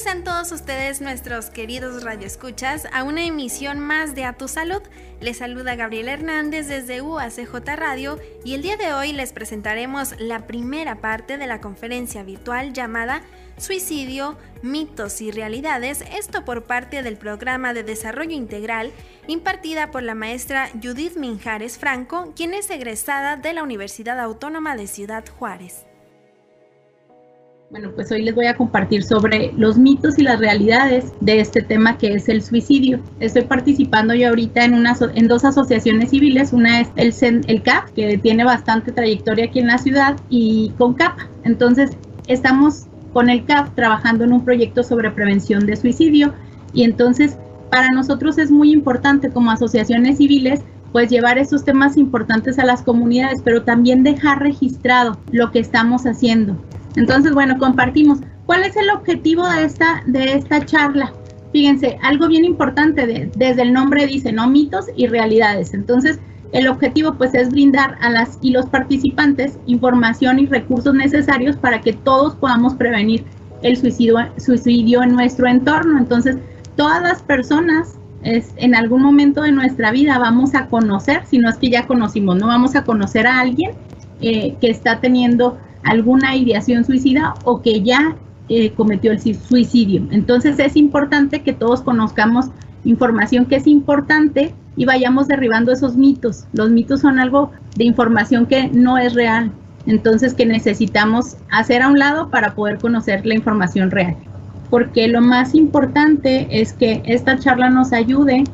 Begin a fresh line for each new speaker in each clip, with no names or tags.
Bienvenidos sean todos ustedes, nuestros queridos radioescuchas, a una emisión más de A Tu Salud. Les saluda Gabriela Hernández desde UACJ Radio y el día de hoy les presentaremos la primera parte de la conferencia virtual llamada Suicidio, mitos y realidades, esto por parte del programa de desarrollo integral impartida por la maestra Judith Minjares Franco, quien es egresada de la Universidad Autónoma de Ciudad Juárez.
Bueno, pues hoy les voy a compartir sobre los mitos y las realidades de este tema que es el suicidio. Estoy participando yo ahorita en, una, en dos asociaciones civiles, una es el, el CAP, que tiene bastante trayectoria aquí en la ciudad, y con CAP. Entonces, estamos con el CAP trabajando en un proyecto sobre prevención de suicidio y entonces para nosotros es muy importante como asociaciones civiles pues llevar esos temas importantes a las comunidades, pero también dejar registrado lo que estamos haciendo. Entonces, bueno, compartimos. ¿Cuál es el objetivo de esta, de esta charla? Fíjense, algo bien importante, desde el nombre dice, ¿no? Mitos y realidades. Entonces, el objetivo pues es brindar a las y los participantes información y recursos necesarios para que todos podamos prevenir el suicidio, en nuestro entorno. Entonces, todas las personas en algún momento de nuestra vida vamos a conocer, si no es que ya conocimos, no vamos a conocer a alguien eh, que está teniendo alguna ideación suicida o que ya eh, cometió el suicidio. Entonces es importante que todos conozcamos información que es importante y vayamos derribando esos mitos. Los mitos son algo de información que no es real, entonces que necesitamos hacer a un lado para poder conocer la información real. Porque lo más importante es que esta charla nos ayude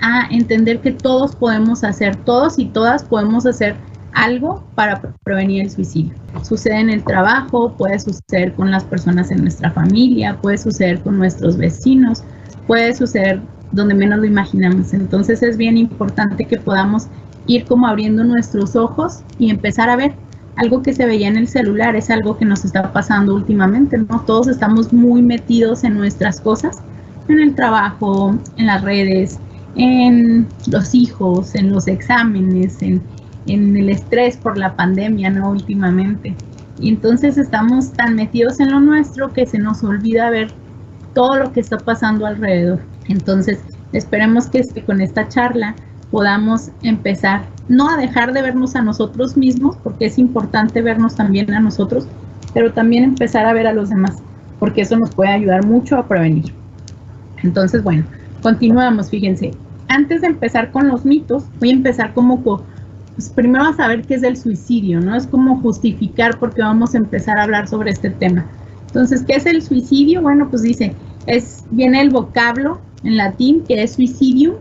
a entender que todos podemos hacer, todos y todas podemos hacer algo para prevenir el suicidio. Sucede en el trabajo, puede suceder con las personas en nuestra familia, puede suceder con nuestros vecinos, puede suceder donde menos lo imaginamos. Entonces es bien importante que podamos ir como abriendo nuestros ojos y empezar a ver algo que se veía en el celular, es algo que nos está pasando últimamente, ¿no? Todos estamos muy metidos en nuestras cosas, en el trabajo, en las redes, en los hijos, en los exámenes, en, en el estrés por la pandemia, ¿no? Últimamente. Y entonces estamos tan metidos en lo nuestro que se nos olvida ver todo lo que está pasando alrededor. Entonces, esperemos que con esta charla podamos empezar no a dejar de vernos a nosotros mismos, porque es importante vernos también a nosotros, pero también empezar a ver a los demás, porque eso nos puede ayudar mucho a prevenir. Entonces, bueno, continuamos, fíjense. Antes de empezar con los mitos, voy a empezar como pues primero a saber qué es el suicidio, ¿no? Es como justificar porque vamos a empezar a hablar sobre este tema. Entonces, ¿qué es el suicidio? Bueno, pues dice, es, viene el vocablo en latín que es suicidium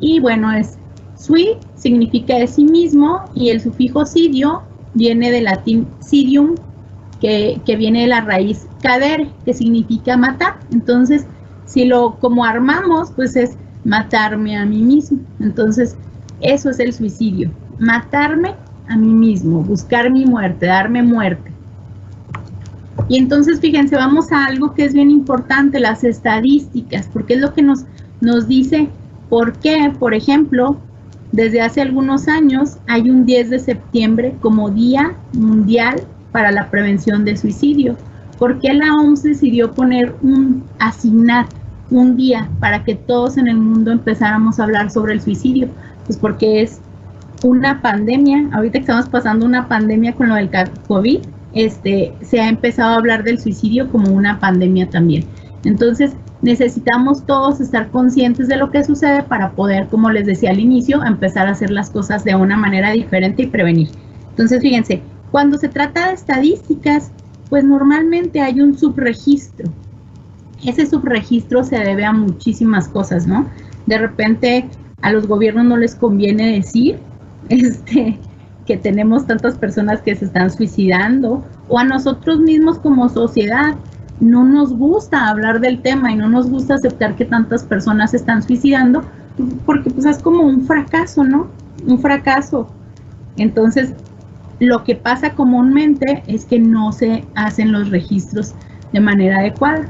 y bueno, es sui significa de sí mismo y el sufijo sidio viene del latín sidium que, que viene de la raíz cadere que significa matar. Entonces, si lo como armamos, pues es matarme a mí mismo. Entonces, eso es el suicidio matarme a mí mismo, buscar mi muerte, darme muerte. Y entonces, fíjense, vamos a algo que es bien importante, las estadísticas, porque es lo que nos, nos dice por qué, por ejemplo, desde hace algunos años hay un 10 de septiembre como Día Mundial para la Prevención del Suicidio. ¿Por qué la OMS decidió poner un, asignar un día para que todos en el mundo empezáramos a hablar sobre el suicidio? Pues porque es una pandemia, ahorita que estamos pasando una pandemia con lo del COVID, este, se ha empezado a hablar del suicidio como una pandemia también. Entonces, necesitamos todos estar conscientes de lo que sucede para poder, como les decía al inicio, empezar a hacer las cosas de una manera diferente y prevenir. Entonces, fíjense, cuando se trata de estadísticas, pues normalmente hay un subregistro. ese subregistro se debe a muchísimas cosas, ¿no? De repente a los gobiernos no les conviene decir este, que tenemos tantas personas que se están suicidando o a nosotros mismos como sociedad no nos gusta hablar del tema y no nos gusta aceptar que tantas personas se están suicidando porque pues es como un fracaso, ¿no? Un fracaso. Entonces, lo que pasa comúnmente es que no se hacen los registros de manera adecuada.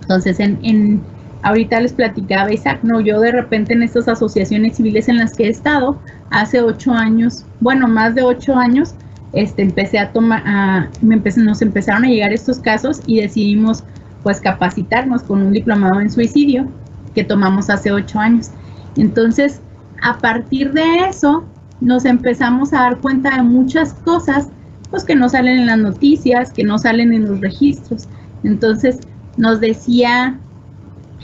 Entonces, en, en ahorita les platicaba Isaac, no, yo de repente en estas asociaciones civiles en las que he estado, hace ocho años, bueno, más de ocho años, este, empecé a tomar, me empecé, nos empezaron a llegar estos casos y decidimos pues capacitarnos con un diplomado en suicidio que tomamos hace ocho años. Entonces, a partir de eso, nos empezamos a dar cuenta de muchas cosas pues que no salen en las noticias, que no salen en los registros. Entonces, nos decía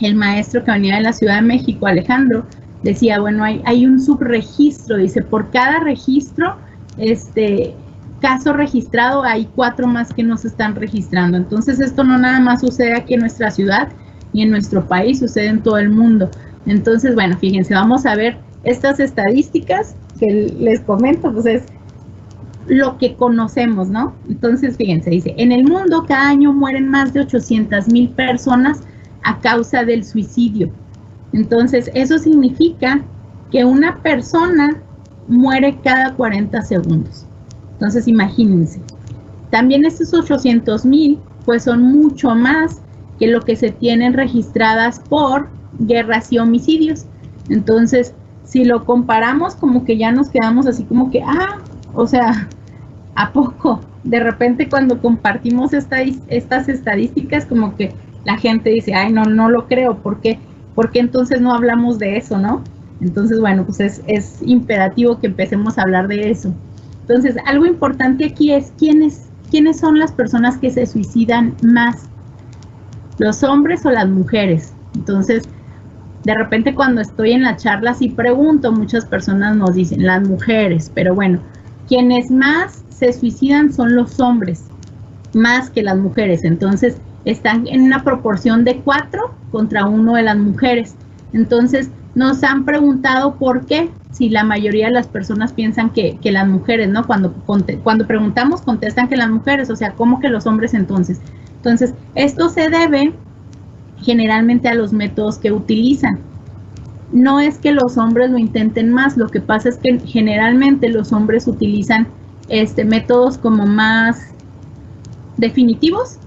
el maestro que venía de la Ciudad de México, Alejandro, decía, bueno, hay, un subregistro, dice, por cada registro, este caso registrado, hay cuatro más que no se están registrando. Entonces, esto no nada más sucede aquí en nuestra ciudad y en nuestro país, sucede en todo el mundo. Entonces, bueno, fíjense, vamos a ver estas estadísticas que les comento, pues es lo que conocemos, ¿no? Entonces, fíjense, dice, en el mundo cada año mueren más de 800 mil personas a causa del suicidio. Entonces, eso significa que una persona muere cada 40 segundos. Entonces, imagínense. También estos 800 mil, pues son mucho más que lo que se tienen registradas por guerras y homicidios. Entonces, si lo comparamos, como que ya nos quedamos así como que, ah, o sea, ¿a poco? De repente cuando compartimos estas estadísticas, como que la gente dice, ay, no, no lo creo, ¿por qué? Entonces no hablamos de eso, ¿no? Entonces, bueno, pues es, es imperativo que empecemos a hablar de eso. Entonces, algo importante aquí es quiénes, quiénes son las personas que se suicidan más, los hombres o las mujeres. Entonces, de repente cuando estoy en la charla y pregunto, muchas personas nos dicen las mujeres, pero bueno, quienes más se suicidan son los hombres, más que las mujeres. Entonces, están en una proporción de cuatro contra uno de las mujeres. Entonces, nos han preguntado por qué, si la mayoría de las personas piensan que, las mujeres, ¿no? Cuando, cuando preguntamos, contestan que las mujeres, o sea, ¿cómo que los hombres entonces? Entonces, esto se debe generalmente a los métodos que utilizan. No es que los hombres lo intenten más, lo que pasa es que generalmente los hombres utilizan este, métodos como más definitivos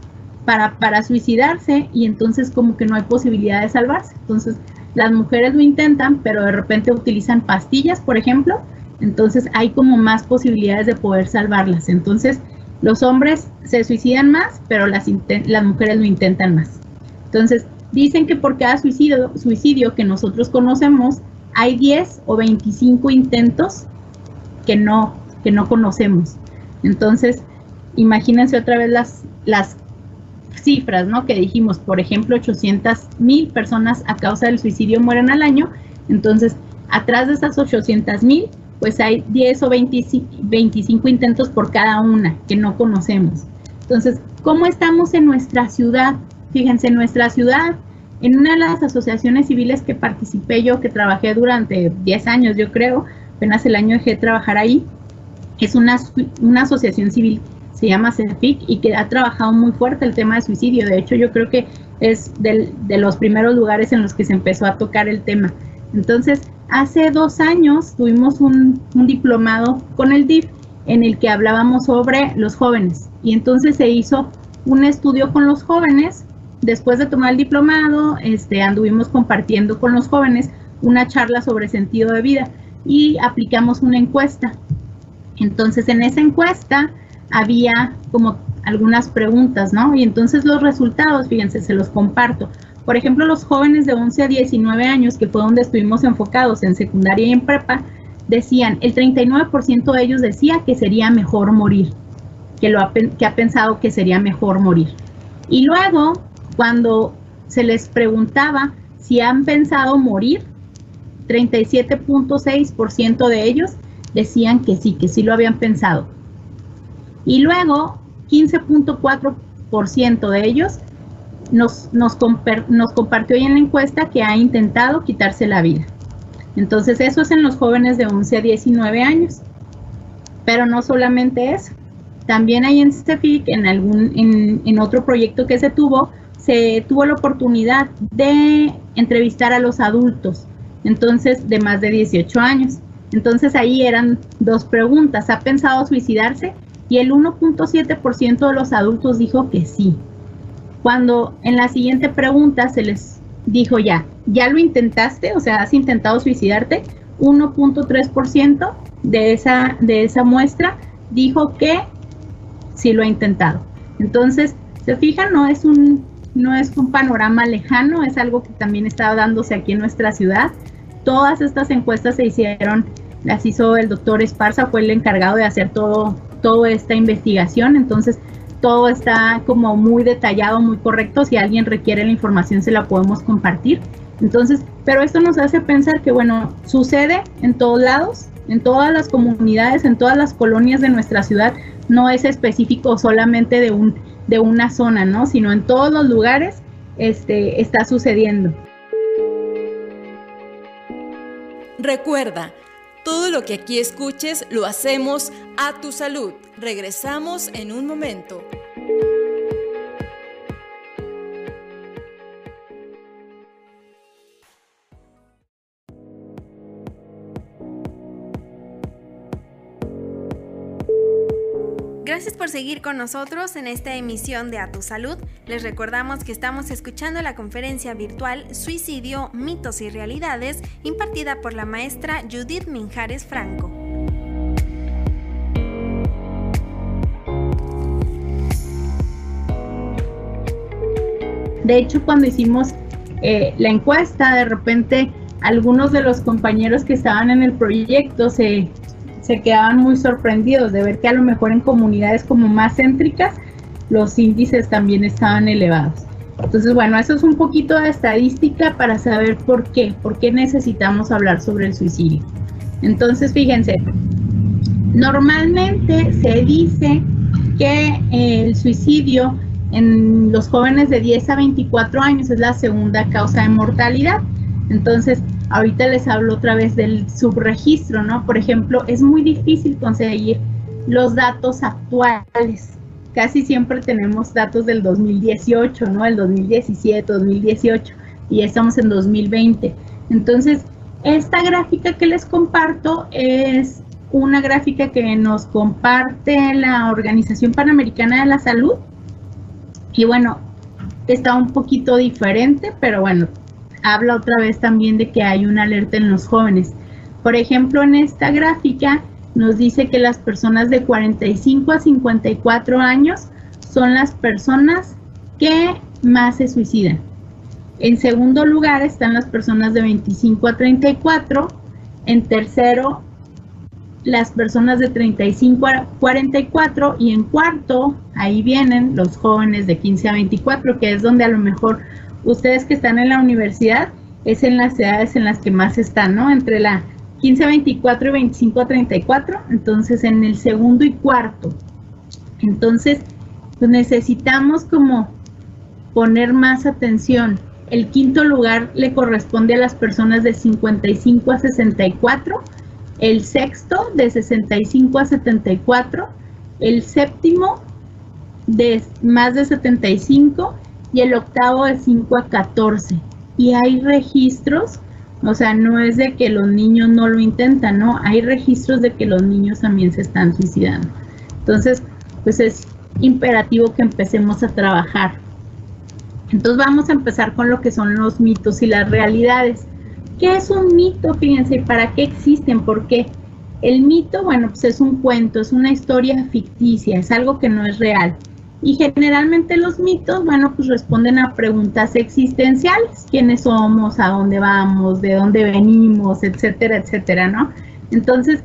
para, para suicidarse y entonces como que no hay posibilidad de salvarse. Entonces las mujeres lo intentan, pero de repente utilizan pastillas, por ejemplo, entonces hay como más posibilidades de poder salvarlas. Entonces los hombres se suicidan más, pero las, las mujeres lo intentan más. Entonces dicen que por cada suicidio, suicidio que nosotros conocemos, hay 10 o 25 intentos que no, que no conocemos. Entonces, imagínense otra vez las, las cifras, ¿no? Que dijimos, por ejemplo, 800 mil personas a causa del suicidio mueren al año. Entonces, atrás de esas 800 mil, pues hay 10 o 25, intentos por cada una que no conocemos. Entonces, ¿cómo estamos en nuestra ciudad? Fíjense, en nuestra ciudad, en una de las asociaciones civiles que participé yo, que trabajé durante 10 años, yo creo, apenas el año dejé de trabajar ahí, es una, una asociación civil se llama CEFIC y que ha trabajado muy fuerte el tema de suicidio. De hecho, yo creo que es de los primeros lugares en los que se empezó a tocar el tema. Entonces, hace dos años tuvimos un, diplomado con el DIF en el que hablábamos sobre los jóvenes y entonces se hizo un estudio con los jóvenes. Después de tomar el diplomado, este, anduvimos compartiendo con los jóvenes una charla sobre sentido de vida y aplicamos una encuesta. Entonces, en esa encuesta, había como algunas preguntas, ¿no? Y entonces los resultados, fíjense, se los comparto. Por ejemplo, los jóvenes de 11 a 19 años, que fue donde estuvimos enfocados en secundaria y en prepa, decían, el 39% de ellos decía que sería mejor morir, que, lo ha, que ha pensado que sería mejor morir. Y luego, cuando se les preguntaba si han pensado morir, 37.6% de ellos decían que sí, que sí lo habían pensado. Y luego, 15.4% de ellos nos, nos, nos compartió hoy en la encuesta que ha intentado quitarse la vida. Entonces eso es en los jóvenes de 11 a 19 años. Pero no solamente eso. También hay en CEFIC, en, algún, en, en otro proyecto que se tuvo, se tuvo la oportunidad de entrevistar a los adultos, entonces de más de 18 años. Entonces ahí eran dos preguntas, ¿ha pensado suicidarse? Y el 1.7% de los adultos dijo que sí. Cuando en la siguiente pregunta se les dijo ya, ¿ya lo intentaste? O sea, ¿has intentado suicidarte? 1.3% de esa, de esa muestra dijo que sí lo ha intentado. Entonces, se fijan, no es un, no es un panorama lejano, es algo que también estaba dándose aquí en nuestra ciudad. Todas estas encuestas se hicieron, las hizo el doctor Esparza, fue el encargado de hacer todo, toda esta investigación, entonces todo está como muy detallado, muy correcto. Si alguien requiere la información, se la podemos compartir. Entonces, pero esto nos hace pensar que, bueno, sucede en todos lados, en todas las comunidades, en todas las colonias de nuestra ciudad, no es específico solamente de, un, de una zona, ¿no? Sino en todos los lugares este, está sucediendo.
Recuerda, todo lo que aquí escuches lo hacemos a tu salud. Regresamos en un momento.
Gracias por seguir con nosotros en esta emisión de A Tu Salud. Les recordamos que estamos escuchando la conferencia virtual Suicidio, mitos y realidades impartida por la maestra Judith Minjares Franco.
De hecho, cuando hicimos eh, la encuesta, de repente algunos de los compañeros que estaban en el proyecto se, se quedaban muy sorprendidos de ver que a lo mejor en comunidades como más céntricas los índices también estaban elevados. Entonces, bueno, eso es un poquito de estadística para saber por qué, por qué necesitamos hablar sobre el suicidio. Entonces, fíjense, normalmente se dice que el suicidio en los jóvenes de 10 a 24 años es la segunda causa de mortalidad. Entonces, Ahorita les hablo otra vez del subregistro, ¿no? Por ejemplo, es muy difícil conseguir los datos actuales. Casi siempre tenemos datos del 2018, ¿no? El 2017, 2018 y ya estamos en 2020. Entonces, esta gráfica que les comparto es una gráfica que nos comparte la Organización Panamericana de la Salud. Y bueno, está un poquito diferente, pero bueno, habla otra vez también de que hay una alerta en los jóvenes. Por ejemplo, en esta gráfica nos dice que las personas de 45 a 54 años son las personas que más se suicidan. En segundo lugar están las personas de 25 a 34. En tercero, las personas de 35 a 44. Y en cuarto, ahí vienen los jóvenes de 15 a 24, que es donde a lo mejor ustedes que están en la universidad, es en las edades en las que más están, ¿no? Entre la 15 a 24 y 25 a 34, entonces en el segundo y cuarto. Entonces, pues necesitamos como poner más atención. El quinto lugar le corresponde a las personas de 55 a 64, el sexto de 65 a 74, el séptimo de más de 75 y el octavo de 5 a 14. Y hay registros, o sea, no es de que los niños no lo intentan, no, hay registros de que los niños también se están suicidando. Entonces, pues es imperativo que empecemos a trabajar. Entonces vamos a empezar con lo que son los mitos y las realidades. ¿Qué es un mito? Fíjense, ¿para qué existen? ¿Por qué? El mito, bueno, pues es un cuento, es una historia ficticia, es algo que no es real. Y generalmente los mitos, bueno, pues responden a preguntas existenciales, quiénes somos, a dónde vamos, de dónde venimos, etcétera, etcétera, ¿no? Entonces,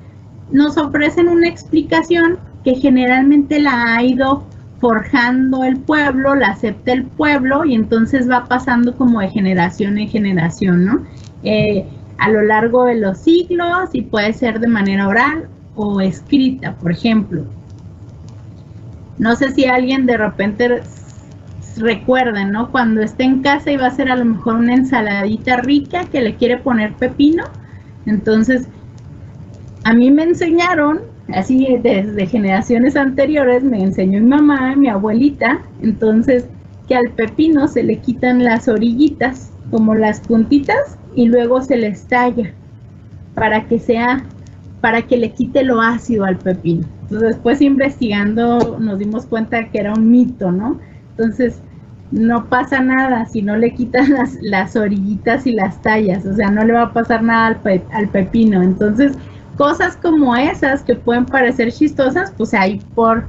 nos ofrecen una explicación que generalmente la ha ido forjando el pueblo, la acepta el pueblo y entonces va pasando como de generación en generación, ¿no? Eh, a lo largo de los siglos y puede ser de manera oral o escrita, por ejemplo. No sé si alguien de repente recuerden, ¿no? Cuando esté en casa y va a hacer a lo mejor una ensaladita rica que le quiere poner pepino. Entonces, a mí me enseñaron, así desde generaciones anteriores, me enseñó mi mamá, mi abuelita, entonces que al pepino se le quitan las orillitas, como las puntitas, y luego se le estalla para que sea, para que le quite lo ácido al pepino. Entonces después investigando nos dimos cuenta que era un mito, ¿no? Entonces no pasa nada si no le quitan las, las orillitas y las tallas, o sea, no le va a pasar nada al, al pepino. Entonces, cosas como esas que pueden parecer chistosas, pues hay por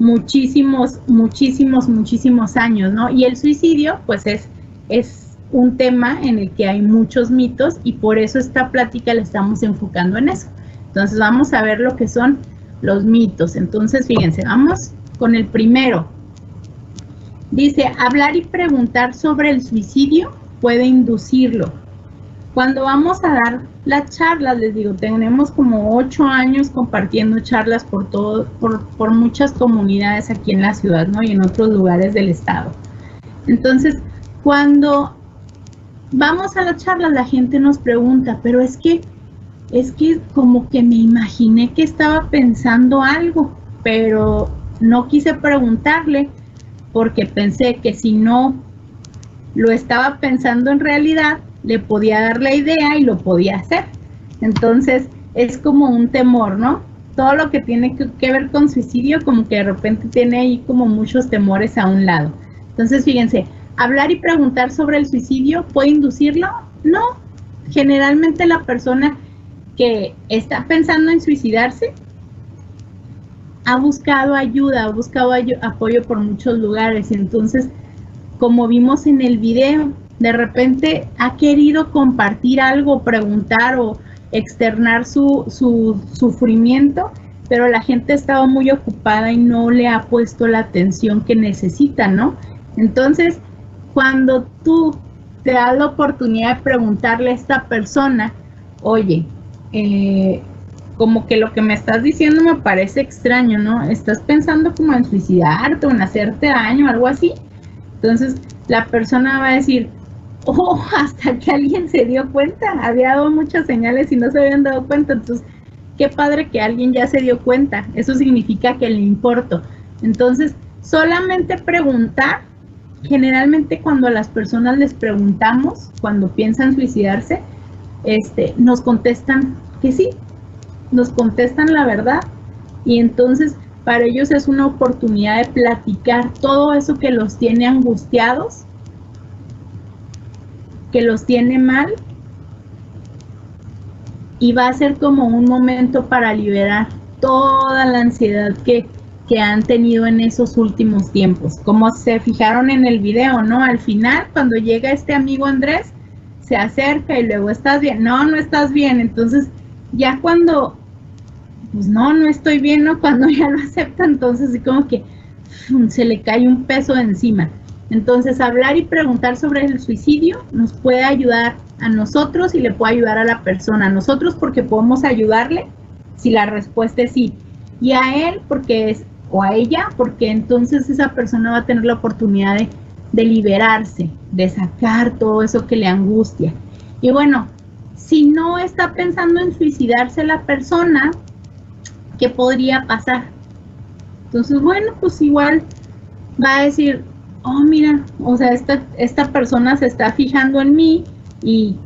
muchísimos, muchísimos, muchísimos años, ¿no? Y el suicidio, pues es, es un tema en el que hay muchos mitos y por eso esta plática la estamos enfocando en eso. Entonces vamos a ver lo que son los mitos. Entonces, fíjense, vamos con el primero. Dice, hablar y preguntar sobre el suicidio puede inducirlo. Cuando vamos a dar las charlas, les digo, tenemos como ocho años compartiendo charlas por todo, por, muchas comunidades aquí en la ciudad, ¿no? Y en otros lugares del estado. Entonces, cuando vamos a la charla, la gente nos pregunta, pero es que, es que como que me imaginé que estaba pensando algo, pero no quise preguntarle porque pensé que si no lo estaba pensando en realidad, le podía dar la idea y lo podía hacer. Entonces es como un temor, ¿no? Todo lo que tiene que, ver con suicidio, como que de repente tiene ahí como muchos temores a un lado. Entonces, fíjense, hablar y preguntar sobre el suicidio puede inducirlo? No. Generalmente la persona que está pensando en suicidarse ha buscado ayuda, ha buscado apoyo por muchos lugares. Entonces, como vimos en el video, de repente ha querido compartir algo, preguntar o externar su, su sufrimiento, pero la gente estaba muy ocupada y no le ha puesto la atención que necesita, ¿no? Entonces, cuando tú te das la oportunidad de preguntarle a esta persona, oye, eh, como que lo que me estás diciendo me parece extraño, ¿no? Estás pensando como en suicidarte o en hacerte daño, algo así. Entonces la persona va a decir, oh, hasta que alguien se dio cuenta, había dado muchas señales y no se habían dado cuenta. Entonces, qué padre que alguien ya se dio cuenta. Eso significa que le importo. Entonces, solamente preguntar generalmente cuando a las personas les preguntamos, cuando piensan suicidarse, este, nos contestan que sí, nos contestan la verdad y entonces para ellos es una oportunidad de platicar todo eso que los tiene angustiados, que los tiene mal y va a ser como un momento para liberar toda la ansiedad que, que han tenido en esos últimos tiempos. Como se fijaron en el video, ¿no? Al final, cuando llega este amigo Andrés, se acerca y luego estás bien. No, no estás bien. Entonces, ya cuando, pues no, no estoy bien, ¿no? Cuando ya lo acepta, entonces, como que se le cae un peso encima. Entonces, hablar y preguntar sobre el suicidio nos puede ayudar a nosotros y le puede ayudar a la persona. A nosotros porque podemos ayudarle si la respuesta es sí. Y a él porque es o a ella, porque entonces esa persona va a tener la oportunidad de, liberarse, de sacar todo eso que le angustia. Y bueno, si no está pensando en suicidarse la persona, ¿qué podría pasar? Entonces, bueno, pues igual va a decir, oh, mira, o sea, esta, esta persona se está fijando en mí y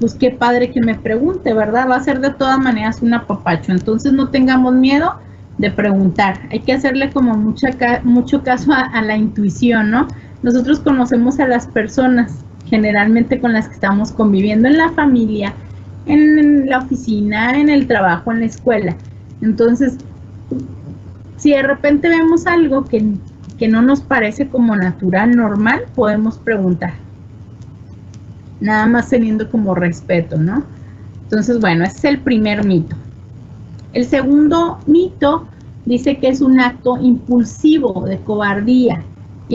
pues qué padre que me pregunte, ¿verdad? Va a ser de todas maneras un apapacho. Entonces no tengamos miedo de preguntar. Hay que hacerle como mucha, mucho caso a, la intuición, ¿no? Nosotros conocemos a las personas generalmente con las que estamos conviviendo en la familia, en la oficina, en el trabajo, en la escuela. Entonces, si de repente vemos algo que, que no nos parece como natural, normal, podemos preguntar. Nada más teniendo como respeto, ¿no? Entonces, bueno, ese es el primer mito. El segundo mito dice que es un acto impulsivo de cobardía.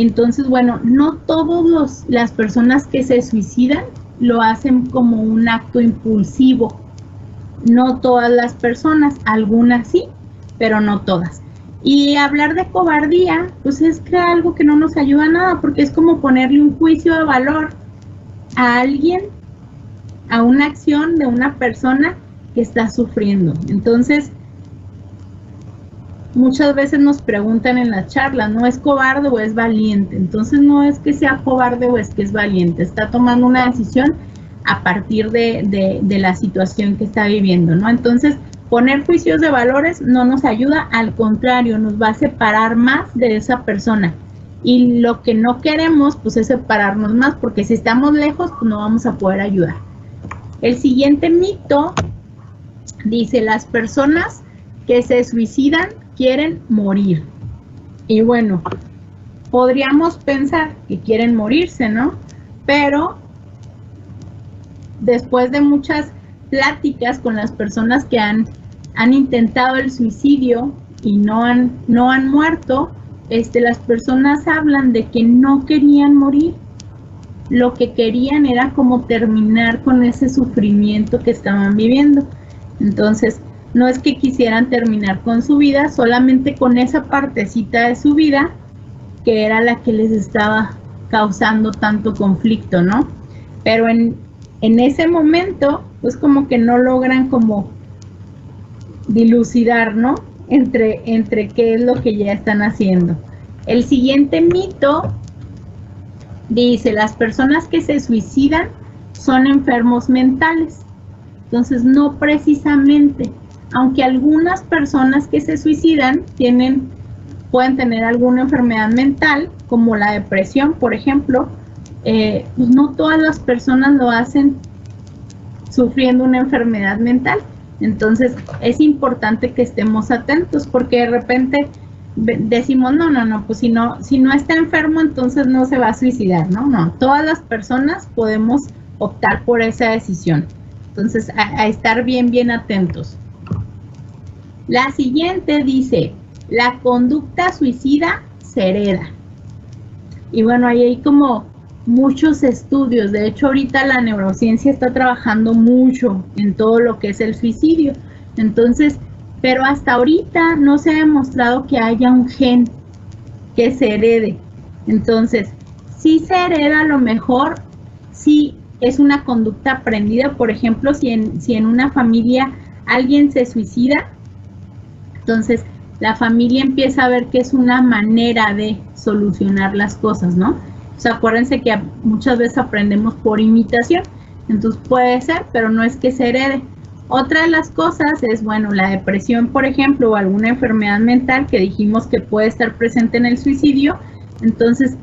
Entonces, bueno, no todas las personas que se suicidan lo hacen como un acto impulsivo. No todas las personas, algunas sí, pero no todas. Y hablar de cobardía, pues es que algo que no nos ayuda a nada, porque es como ponerle un juicio de valor a alguien, a una acción de una persona que está sufriendo. Entonces, muchas veces nos preguntan en la charla, ¿no es cobarde o es valiente? Entonces no es que sea cobarde o es que es valiente, está tomando una decisión a partir de, de la situación que está viviendo, ¿no? Entonces, Poner juicios de valores no nos ayuda, al contrario, nos va a separar más de esa persona. Y lo que no queremos, pues es separarnos más, porque si estamos lejos, pues no vamos a poder ayudar. El siguiente mito dice, las personas que se suicidan quieren morir. Y bueno, podríamos pensar que quieren morirse, ¿no? Pero después de muchas pláticas con las personas que han, han intentado el suicidio y no han, no han muerto, este, las personas hablan de que no querían morir. Lo que querían era como terminar con ese sufrimiento que estaban viviendo. Entonces, no es que quisieran terminar con su vida, solamente con esa partecita de su vida que era la que les estaba causando tanto conflicto, ¿no? Pero en, en ese momento pues como que no logran como dilucidar, ¿no? Entre, entre qué es lo que ya están haciendo. El siguiente mito dice, las personas que se suicidan son enfermos mentales. Entonces, no precisamente, aunque algunas personas que se suicidan tienen, pueden tener alguna enfermedad mental, como la depresión, por ejemplo, eh, pues no todas las personas lo hacen sufriendo una enfermedad mental. Entonces es importante que estemos atentos porque de repente decimos, no, no, no, pues si no, si no está enfermo, entonces no se va a suicidar, ¿no? No, todas las personas podemos optar por esa decisión. Entonces, a, estar bien, bien atentos. La siguiente dice, la conducta suicida se hereda. Y bueno, ahí hay como muchos estudios. De hecho, ahorita la neurociencia está trabajando mucho en todo lo que es el suicidio. Entonces, pero hasta ahorita no se ha demostrado que haya un gen que se herede. Entonces, si se hereda a lo mejor, si es una conducta aprendida, por ejemplo, si en, si en una familia alguien se suicida, entonces la familia empieza a ver que es una manera de solucionar las cosas, ¿no? O sea, acuérdense que muchas veces aprendemos por imitación. Entonces puede ser, pero no es que se herede. Otra de las cosas es, bueno, la depresión, por ejemplo, o alguna enfermedad mental que dijimos que puede estar presente en el suicidio. Entonces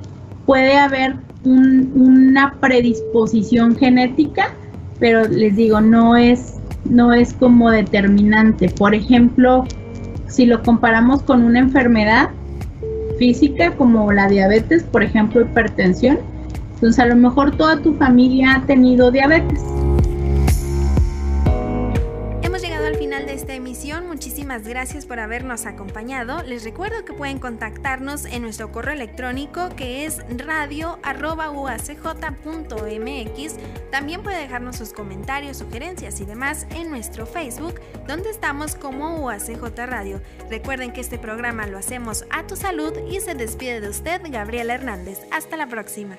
puede haber una predisposición genética, pero les digo, no es, no es como determinante. Por ejemplo, si lo comparamos con una enfermedad, física como la diabetes, por ejemplo, hipertensión. Entonces a lo mejor toda tu familia ha tenido diabetes.
Muchísimas gracias por habernos acompañado. Les recuerdo que pueden contactarnos en nuestro correo electrónico que es radio.uacj.mx. También puede dejarnos sus comentarios, sugerencias y demás en nuestro Facebook, donde estamos como UACJ Radio. Recuerden que este programa lo hacemos a tu salud y se despide de usted Gabriela Hernández. Hasta la próxima.